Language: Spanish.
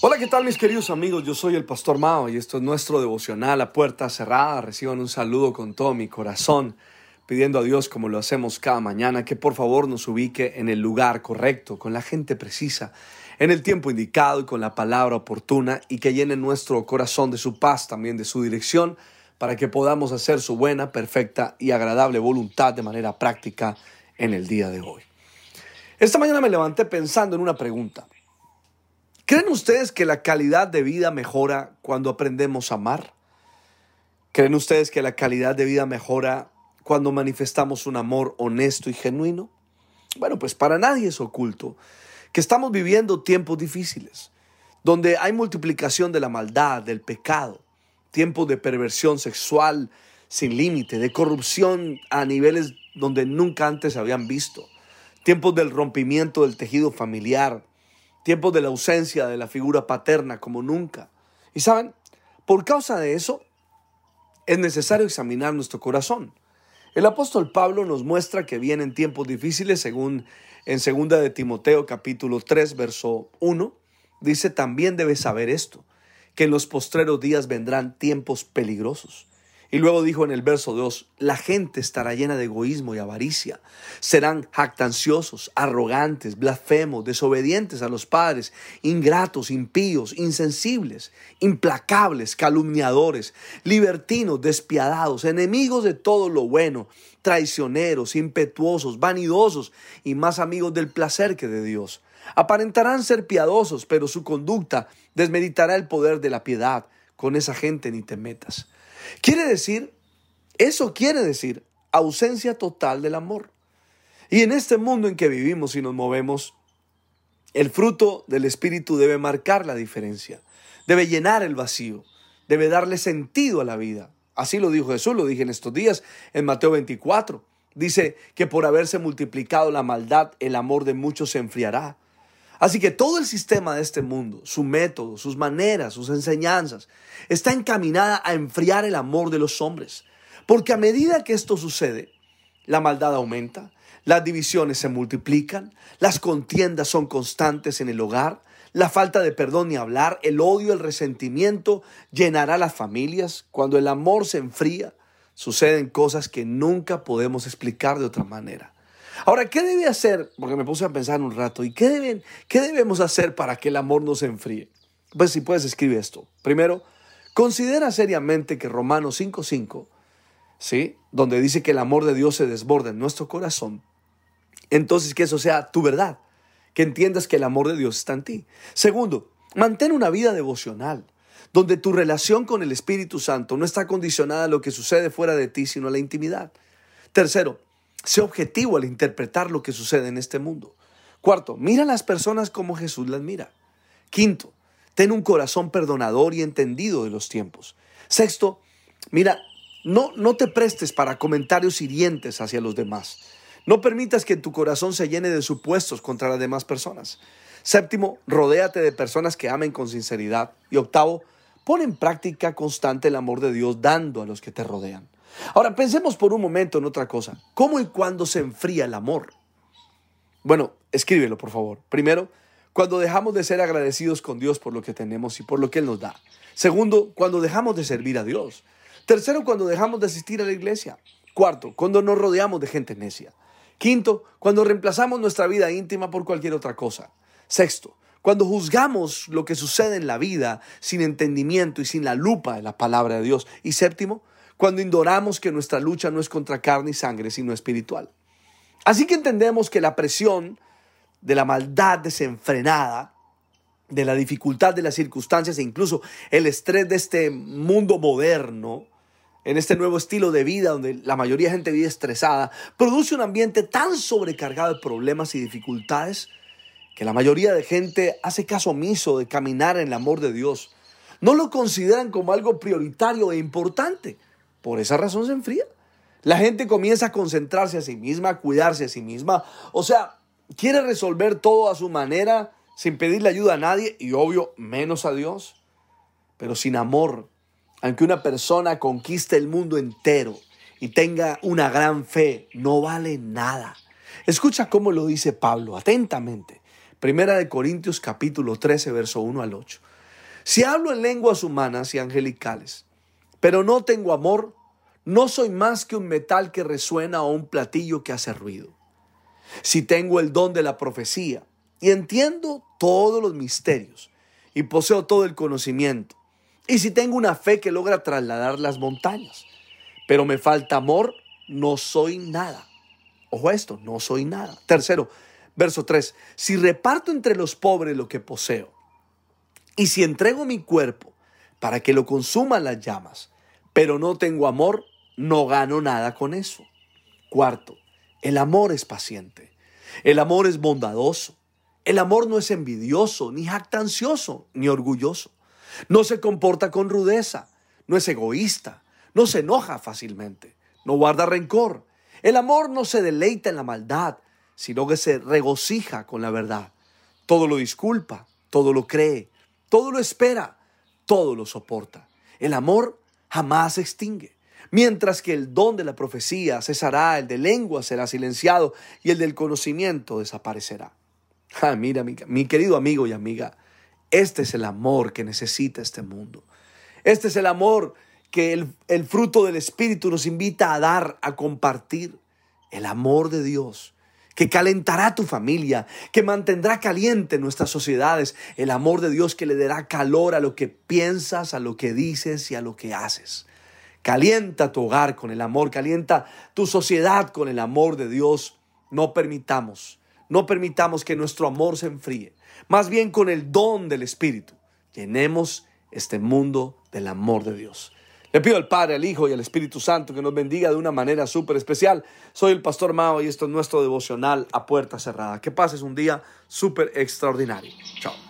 Hola, ¿qué tal mis queridos amigos? Yo soy el Pastor Mao y esto es nuestro devocional a puerta cerrada. Reciban un saludo con todo mi corazón, pidiendo a Dios, como lo hacemos cada mañana, que por favor nos ubique en el lugar correcto, con la gente precisa, en el tiempo indicado y con la palabra oportuna y que llene nuestro corazón de su paz, también de su dirección, para que podamos hacer su buena, perfecta y agradable voluntad de manera práctica en el día de hoy. Esta mañana me levanté pensando en una pregunta. ¿Creen ustedes que la calidad de vida mejora cuando aprendemos a amar? ¿Creen ustedes que la calidad de vida mejora cuando manifestamos un amor honesto y genuino? Bueno, pues para nadie es oculto que estamos viviendo tiempos difíciles, donde hay multiplicación de la maldad, del pecado, tiempos de perversión sexual sin límite, de corrupción a niveles donde nunca antes habían visto, tiempos del rompimiento del tejido familiar, tiempos de la ausencia de la figura paterna como nunca. Y saben, por causa de eso, es necesario examinar nuestro corazón. El apóstol Pablo nos muestra que vienen tiempos difíciles según en 2 de Timoteo capítulo 3 verso 1 dice también debes saber esto, que en los postreros días vendrán tiempos peligrosos. Y luego dijo en el verso 2, la gente estará llena de egoísmo y avaricia. Serán jactanciosos, arrogantes, blasfemos, desobedientes a los padres, ingratos, impíos, insensibles, implacables, calumniadores, libertinos, despiadados, enemigos de todo lo bueno, traicioneros, impetuosos, vanidosos y más amigos del placer que de Dios. Aparentarán ser piadosos, pero su conducta desmeditará el poder de la piedad. Con esa gente ni te metas. Quiere decir, eso quiere decir ausencia total del amor. Y en este mundo en que vivimos y nos movemos, el fruto del Espíritu debe marcar la diferencia, debe llenar el vacío, debe darle sentido a la vida. Así lo dijo Jesús, lo dije en estos días en Mateo 24. Dice que por haberse multiplicado la maldad, el amor de muchos se enfriará. Así que todo el sistema de este mundo, su método, sus maneras, sus enseñanzas, está encaminada a enfriar el amor de los hombres. Porque a medida que esto sucede, la maldad aumenta, las divisiones se multiplican, las contiendas son constantes en el hogar, la falta de perdón ni hablar, el odio, el resentimiento llenará las familias. Cuando el amor se enfría, suceden cosas que nunca podemos explicar de otra manera. Ahora, ¿qué debe hacer? Porque me puse a pensar un rato, ¿y qué, deben, qué debemos hacer para que el amor no se enfríe? Pues si puedes, escribe esto. Primero, considera seriamente que Romanos 5.5, ¿sí? Donde dice que el amor de Dios se desborda en nuestro corazón. Entonces, que eso sea tu verdad, que entiendas que el amor de Dios está en ti. Segundo, mantén una vida devocional donde tu relación con el Espíritu Santo no está condicionada a lo que sucede fuera de ti, sino a la intimidad. Tercero, Sé objetivo al interpretar lo que sucede en este mundo. Cuarto, mira a las personas como Jesús las mira. Quinto, ten un corazón perdonador y entendido de los tiempos. Sexto, mira, no, no te prestes para comentarios hirientes hacia los demás. No permitas que tu corazón se llene de supuestos contra las demás personas. Séptimo, rodéate de personas que amen con sinceridad. Y octavo, pon en práctica constante el amor de Dios dando a los que te rodean. Ahora pensemos por un momento en otra cosa. ¿Cómo y cuándo se enfría el amor? Bueno, escríbelo por favor. Primero, cuando dejamos de ser agradecidos con Dios por lo que tenemos y por lo que Él nos da. Segundo, cuando dejamos de servir a Dios. Tercero, cuando dejamos de asistir a la iglesia. Cuarto, cuando nos rodeamos de gente necia. Quinto, cuando reemplazamos nuestra vida íntima por cualquier otra cosa. Sexto, cuando juzgamos lo que sucede en la vida sin entendimiento y sin la lupa de la palabra de Dios. Y séptimo, cuando indoramos que nuestra lucha no es contra carne y sangre, sino espiritual. Así que entendemos que la presión de la maldad desenfrenada, de la dificultad de las circunstancias e incluso el estrés de este mundo moderno, en este nuevo estilo de vida donde la mayoría de gente vive estresada, produce un ambiente tan sobrecargado de problemas y dificultades que la mayoría de gente hace caso omiso de caminar en el amor de Dios. No lo consideran como algo prioritario e importante. Por esa razón se enfría. La gente comienza a concentrarse a sí misma, a cuidarse a sí misma. O sea, quiere resolver todo a su manera, sin pedirle ayuda a nadie y obvio menos a Dios. Pero sin amor, aunque una persona conquiste el mundo entero y tenga una gran fe, no vale nada. Escucha cómo lo dice Pablo atentamente. Primera de Corintios capítulo 13, verso 1 al 8. Si hablo en lenguas humanas y angelicales, pero no tengo amor, no soy más que un metal que resuena o un platillo que hace ruido. Si tengo el don de la profecía y entiendo todos los misterios y poseo todo el conocimiento, y si tengo una fe que logra trasladar las montañas, pero me falta amor, no soy nada. Ojo esto, no soy nada. Tercero, verso 3, si reparto entre los pobres lo que poseo, y si entrego mi cuerpo para que lo consuman las llamas, pero no tengo amor, no gano nada con eso. Cuarto, el amor es paciente. El amor es bondadoso. El amor no es envidioso, ni jactancioso, ni orgulloso. No se comporta con rudeza, no es egoísta, no se enoja fácilmente, no guarda rencor. El amor no se deleita en la maldad, sino que se regocija con la verdad. Todo lo disculpa, todo lo cree, todo lo espera, todo lo soporta. El amor jamás se extingue. Mientras que el don de la profecía cesará, el de lengua será silenciado y el del conocimiento desaparecerá. Ah, mira, mi, querido amigo y amiga, este es el amor que necesita este mundo. Este es el amor que el, el, fruto del Espíritu nos invita a dar, a compartir. El amor de Dios que calentará tu familia, que mantendrá caliente nuestras sociedades. El amor de Dios que le dará calor a lo que piensas, a lo que dices y a lo que haces. Calienta tu hogar con el amor, calienta tu sociedad con el amor de Dios. No permitamos, no permitamos que nuestro amor se enfríe. Más bien con el don del Espíritu, llenemos este mundo del amor de Dios. Le pido al Padre, al Hijo y al Espíritu Santo que nos bendiga de una manera súper especial. Soy el Pastor Mao y esto es nuestro devocional a puerta cerrada. Que pases un día súper extraordinario. Chao.